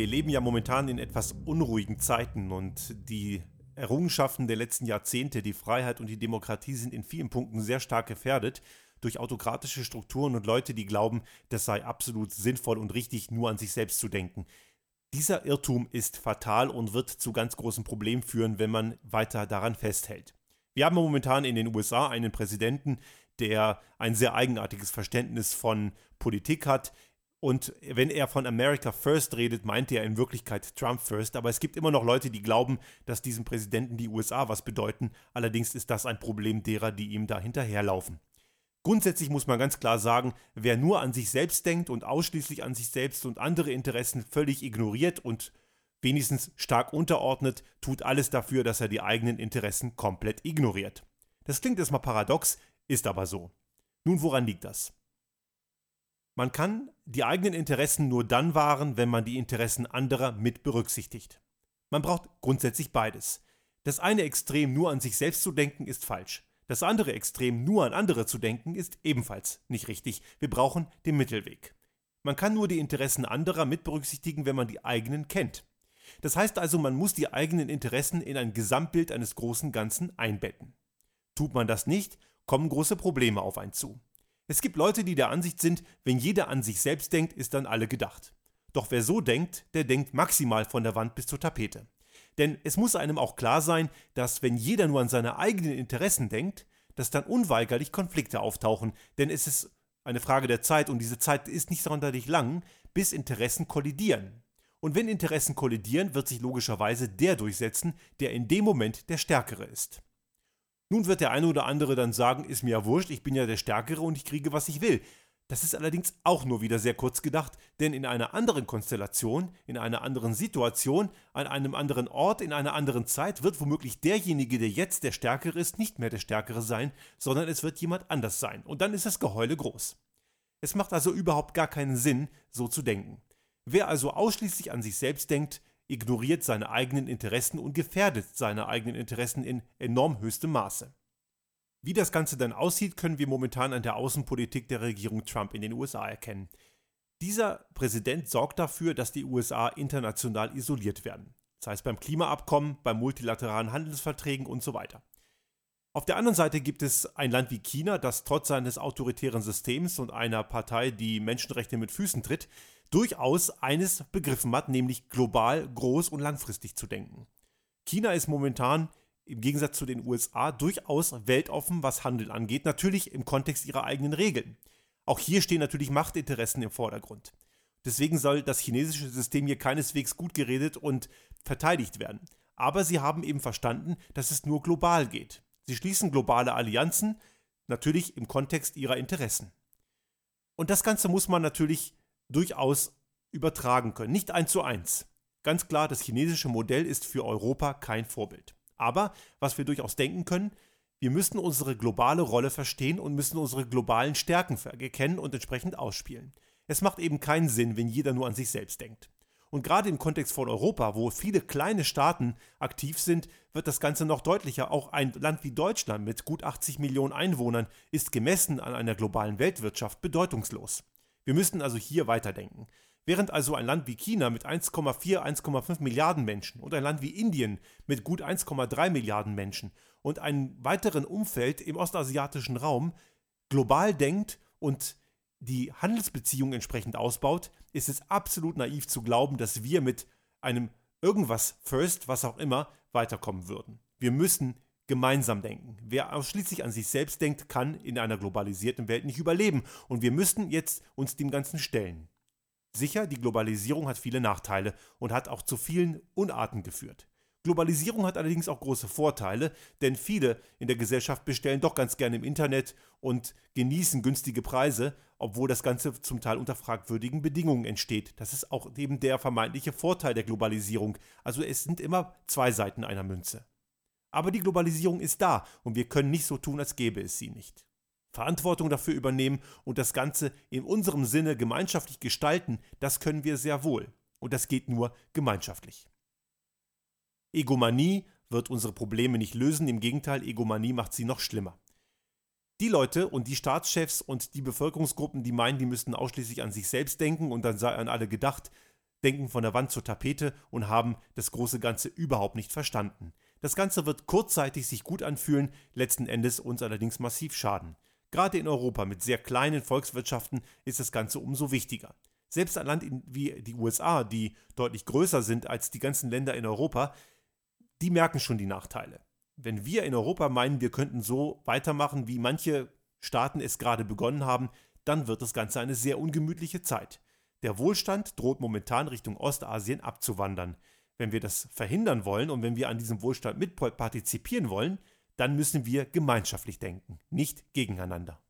Wir leben ja momentan in etwas unruhigen Zeiten und die Errungenschaften der letzten Jahrzehnte, die Freiheit und die Demokratie sind in vielen Punkten sehr stark gefährdet durch autokratische Strukturen und Leute, die glauben, das sei absolut sinnvoll und richtig, nur an sich selbst zu denken. Dieser Irrtum ist fatal und wird zu ganz großen Problemen führen, wenn man weiter daran festhält. Wir haben momentan in den USA einen Präsidenten, der ein sehr eigenartiges Verständnis von Politik hat, und wenn er von America First redet, meint er in Wirklichkeit Trump First. Aber es gibt immer noch Leute, die glauben, dass diesem Präsidenten die USA was bedeuten. Allerdings ist das ein Problem derer, die ihm da hinterherlaufen. Grundsätzlich muss man ganz klar sagen, wer nur an sich selbst denkt und ausschließlich an sich selbst und andere Interessen völlig ignoriert und wenigstens stark unterordnet, tut alles dafür, dass er die eigenen Interessen komplett ignoriert. Das klingt erstmal paradox, ist aber so. Nun, woran liegt das? Man kann die eigenen Interessen nur dann wahren, wenn man die Interessen anderer mit berücksichtigt. Man braucht grundsätzlich beides. Das eine Extrem nur an sich selbst zu denken ist falsch. Das andere Extrem nur an andere zu denken ist ebenfalls nicht richtig. Wir brauchen den Mittelweg. Man kann nur die Interessen anderer mit berücksichtigen, wenn man die eigenen kennt. Das heißt also, man muss die eigenen Interessen in ein Gesamtbild eines großen Ganzen einbetten. Tut man das nicht, kommen große Probleme auf einen zu. Es gibt Leute, die der Ansicht sind, wenn jeder an sich selbst denkt, ist dann alle gedacht. Doch wer so denkt, der denkt maximal von der Wand bis zur Tapete. Denn es muss einem auch klar sein, dass wenn jeder nur an seine eigenen Interessen denkt, dass dann unweigerlich Konflikte auftauchen, denn es ist eine Frage der Zeit und diese Zeit ist nicht sonderlich lang, bis Interessen kollidieren. Und wenn Interessen kollidieren, wird sich logischerweise der durchsetzen, der in dem Moment der Stärkere ist. Nun wird der eine oder andere dann sagen, ist mir ja wurscht, ich bin ja der Stärkere und ich kriege, was ich will. Das ist allerdings auch nur wieder sehr kurz gedacht, denn in einer anderen Konstellation, in einer anderen Situation, an einem anderen Ort, in einer anderen Zeit wird womöglich derjenige, der jetzt der Stärkere ist, nicht mehr der Stärkere sein, sondern es wird jemand anders sein. Und dann ist das Geheule groß. Es macht also überhaupt gar keinen Sinn, so zu denken. Wer also ausschließlich an sich selbst denkt, ignoriert seine eigenen Interessen und gefährdet seine eigenen Interessen in enorm höchstem Maße. Wie das Ganze dann aussieht, können wir momentan an der Außenpolitik der Regierung Trump in den USA erkennen. Dieser Präsident sorgt dafür, dass die USA international isoliert werden. Das heißt beim Klimaabkommen, bei multilateralen Handelsverträgen und so weiter. Auf der anderen Seite gibt es ein Land wie China, das trotz seines autoritären Systems und einer Partei, die Menschenrechte mit Füßen tritt, durchaus eines begriffen hat, nämlich global, groß und langfristig zu denken. China ist momentan im Gegensatz zu den USA durchaus weltoffen, was Handel angeht, natürlich im Kontext ihrer eigenen Regeln. Auch hier stehen natürlich Machtinteressen im Vordergrund. Deswegen soll das chinesische System hier keineswegs gut geredet und verteidigt werden. Aber sie haben eben verstanden, dass es nur global geht. Sie schließen globale Allianzen, natürlich im Kontext ihrer Interessen. Und das Ganze muss man natürlich durchaus übertragen können. Nicht eins zu eins. Ganz klar, das chinesische Modell ist für Europa kein Vorbild. Aber was wir durchaus denken können, wir müssen unsere globale Rolle verstehen und müssen unsere globalen Stärken erkennen und entsprechend ausspielen. Es macht eben keinen Sinn, wenn jeder nur an sich selbst denkt. Und gerade im Kontext von Europa, wo viele kleine Staaten aktiv sind, wird das Ganze noch deutlicher. Auch ein Land wie Deutschland mit gut 80 Millionen Einwohnern ist gemessen an einer globalen Weltwirtschaft bedeutungslos. Wir müssten also hier weiterdenken. Während also ein Land wie China mit 1,4, 1,5 Milliarden Menschen und ein Land wie Indien mit gut 1,3 Milliarden Menschen und einem weiteren Umfeld im ostasiatischen Raum global denkt und die Handelsbeziehungen entsprechend ausbaut, ist es absolut naiv zu glauben, dass wir mit einem irgendwas First, was auch immer, weiterkommen würden. Wir müssen gemeinsam denken. Wer ausschließlich an sich selbst denkt, kann in einer globalisierten Welt nicht überleben. Und wir müssten jetzt uns dem Ganzen stellen. Sicher, die Globalisierung hat viele Nachteile und hat auch zu vielen Unarten geführt. Globalisierung hat allerdings auch große Vorteile, denn viele in der Gesellschaft bestellen doch ganz gerne im Internet und genießen günstige Preise, obwohl das Ganze zum Teil unter fragwürdigen Bedingungen entsteht. Das ist auch eben der vermeintliche Vorteil der Globalisierung. Also es sind immer zwei Seiten einer Münze. Aber die Globalisierung ist da und wir können nicht so tun, als gäbe es sie nicht. Verantwortung dafür übernehmen und das Ganze in unserem Sinne gemeinschaftlich gestalten, das können wir sehr wohl. Und das geht nur gemeinschaftlich. Egomanie wird unsere Probleme nicht lösen, im Gegenteil, Egomanie macht sie noch schlimmer. Die Leute und die Staatschefs und die Bevölkerungsgruppen, die meinen, die müssten ausschließlich an sich selbst denken und dann sei an alle gedacht, denken von der Wand zur Tapete und haben das große Ganze überhaupt nicht verstanden. Das Ganze wird kurzzeitig sich gut anfühlen, letzten Endes uns allerdings massiv schaden. Gerade in Europa mit sehr kleinen Volkswirtschaften ist das Ganze umso wichtiger. Selbst ein Land wie die USA, die deutlich größer sind als die ganzen Länder in Europa, die merken schon die Nachteile. Wenn wir in Europa meinen, wir könnten so weitermachen, wie manche Staaten es gerade begonnen haben, dann wird das Ganze eine sehr ungemütliche Zeit. Der Wohlstand droht momentan Richtung Ostasien abzuwandern. Wenn wir das verhindern wollen und wenn wir an diesem Wohlstand mitpartizipieren wollen, dann müssen wir gemeinschaftlich denken, nicht gegeneinander.